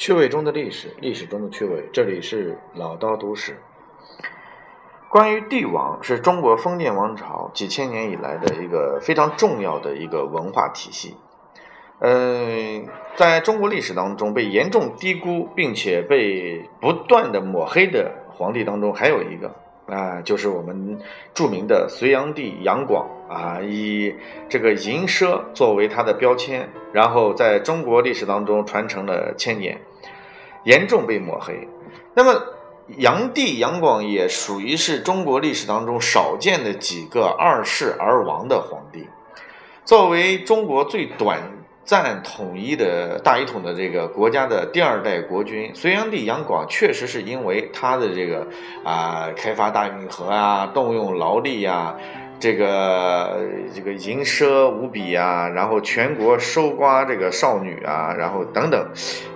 趣味中的历史，历史中的趣味。这里是老刀读史。关于帝王，是中国封建王朝几千年以来的一个非常重要的一个文化体系。嗯，在中国历史当中被严重低估并且被不断的抹黑的皇帝当中，还有一个。啊，就是我们著名的隋炀帝杨广啊，以这个淫奢作为他的标签，然后在中国历史当中传承了千年，严重被抹黑。那么，炀帝杨广也属于是中国历史当中少见的几个二世而亡的皇帝，作为中国最短。赞统一的大一统的这个国家的第二代国君隋炀帝杨广，确实是因为他的这个啊开发大运河啊，动用劳力呀，这个这个淫奢无比啊，然后全国收刮这个少女啊，然后等等，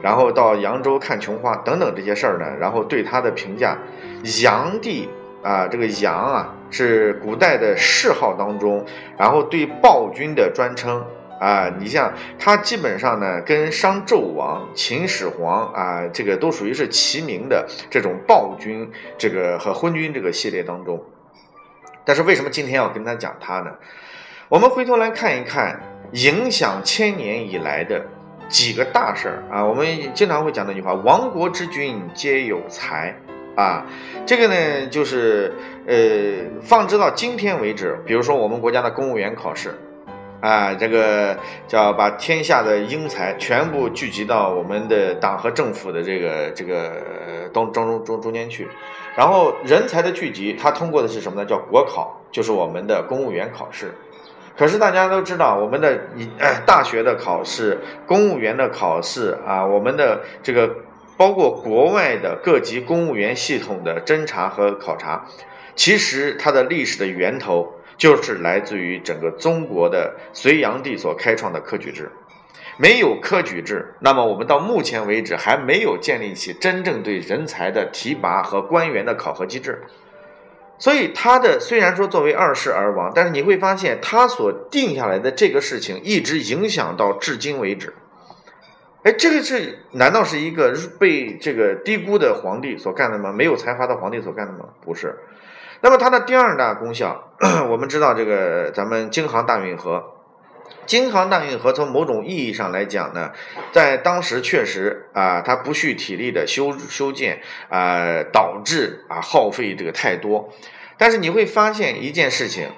然后到扬州看琼花等等这些事儿呢，然后对他的评价，炀帝啊，这个炀啊是古代的谥号当中，然后对暴君的专称。啊，你像他基本上呢，跟商纣王、秦始皇啊，这个都属于是齐名的这种暴君，这个和昏君这个系列当中。但是为什么今天要跟他讲他呢？我们回头来看一看，影响千年以来的几个大事儿啊，我们经常会讲那句话：“亡国之君皆有才。”啊，这个呢，就是呃，放置到今天为止，比如说我们国家的公务员考试。啊，这个叫把天下的英才全部聚集到我们的党和政府的这个这个当中中中中间去，然后人才的聚集，他通过的是什么呢？叫国考，就是我们的公务员考试。可是大家都知道，我们的一大学的考试、公务员的考试啊，我们的这个包括国外的各级公务员系统的侦查和考察，其实它的历史的源头。就是来自于整个中国的隋炀帝所开创的科举制，没有科举制，那么我们到目前为止还没有建立起真正对人才的提拔和官员的考核机制。所以他的虽然说作为二世而亡，但是你会发现他所定下来的这个事情一直影响到至今为止。哎，这个是难道是一个被这个低估的皇帝所干的吗？没有才华的皇帝所干的吗？不是。那么它的第二大功效，我们知道这个咱们京杭大运河，京杭大运河从某种意义上来讲呢，在当时确实啊，它不蓄体力的修修建啊，导致啊耗费这个太多。但是你会发现一件事情，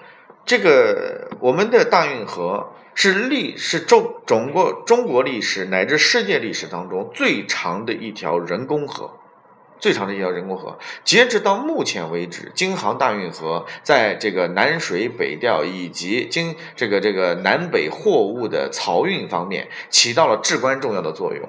这个我们的大运河是历是中中国中国历史乃至世界历史当中最长的一条人工河。最长的一条人工河，截止到目前为止，京杭大运河在这个南水北调以及京这个这个南北货物的漕运方面，起到了至关重要的作用。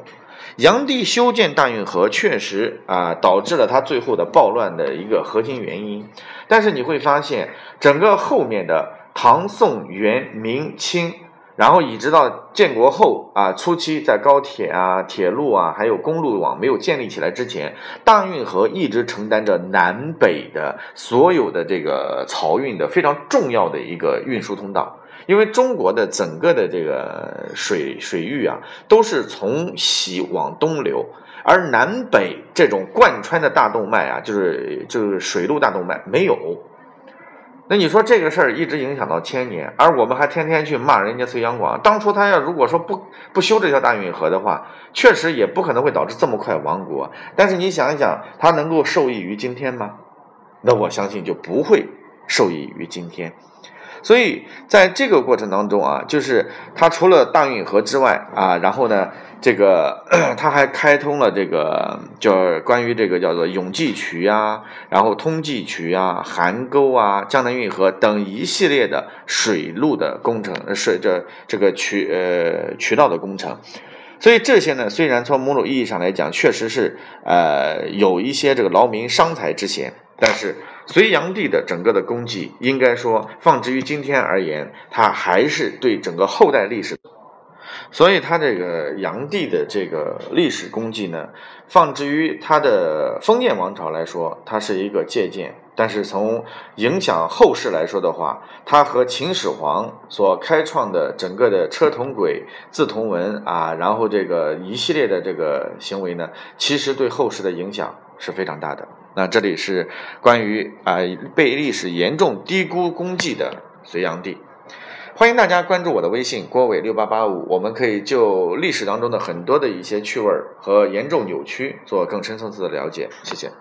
炀帝修建大运河，确实啊，导致了他最后的暴乱的一个核心原因。但是你会发现，整个后面的唐宋元明清。然后，一直到建国后啊，初期在高铁啊、铁路啊，还有公路网没有建立起来之前，大运河一直承担着南北的所有的这个漕运的非常重要的一个运输通道。因为中国的整个的这个水水域啊，都是从西往东流，而南北这种贯穿的大动脉啊，就是就是水路大动脉没有。那你说这个事儿一直影响到千年，而我们还天天去骂人家隋炀广。当初他要如果说不不修这条大运河的话，确实也不可能会导致这么快亡国。但是你想一想，他能够受益于今天吗？那我相信就不会受益于今天。所以在这个过程当中啊，就是他除了大运河之外啊，然后呢，这个 他还开通了这个叫关于这个叫做永济渠啊，然后通济渠啊、邗沟啊、江南运河等一系列的水路的工程，水这这个渠呃渠道的工程。所以这些呢，虽然从某种意义上来讲，确实是呃有一些这个劳民伤财之嫌，但是。隋炀帝的整个的功绩，应该说放之于今天而言，他还是对整个后代历史。所以它这个炀帝的这个历史功绩呢，放置于它的封建王朝来说，它是一个借鉴；但是从影响后世来说的话，它和秦始皇所开创的整个的车同轨、字同文啊，然后这个一系列的这个行为呢，其实对后世的影响是非常大的。那这里是关于啊被历史严重低估功绩的隋炀帝。欢迎大家关注我的微信郭伟六八八五，我们可以就历史当中的很多的一些趣味和严重扭曲做更深层次的了解。谢谢。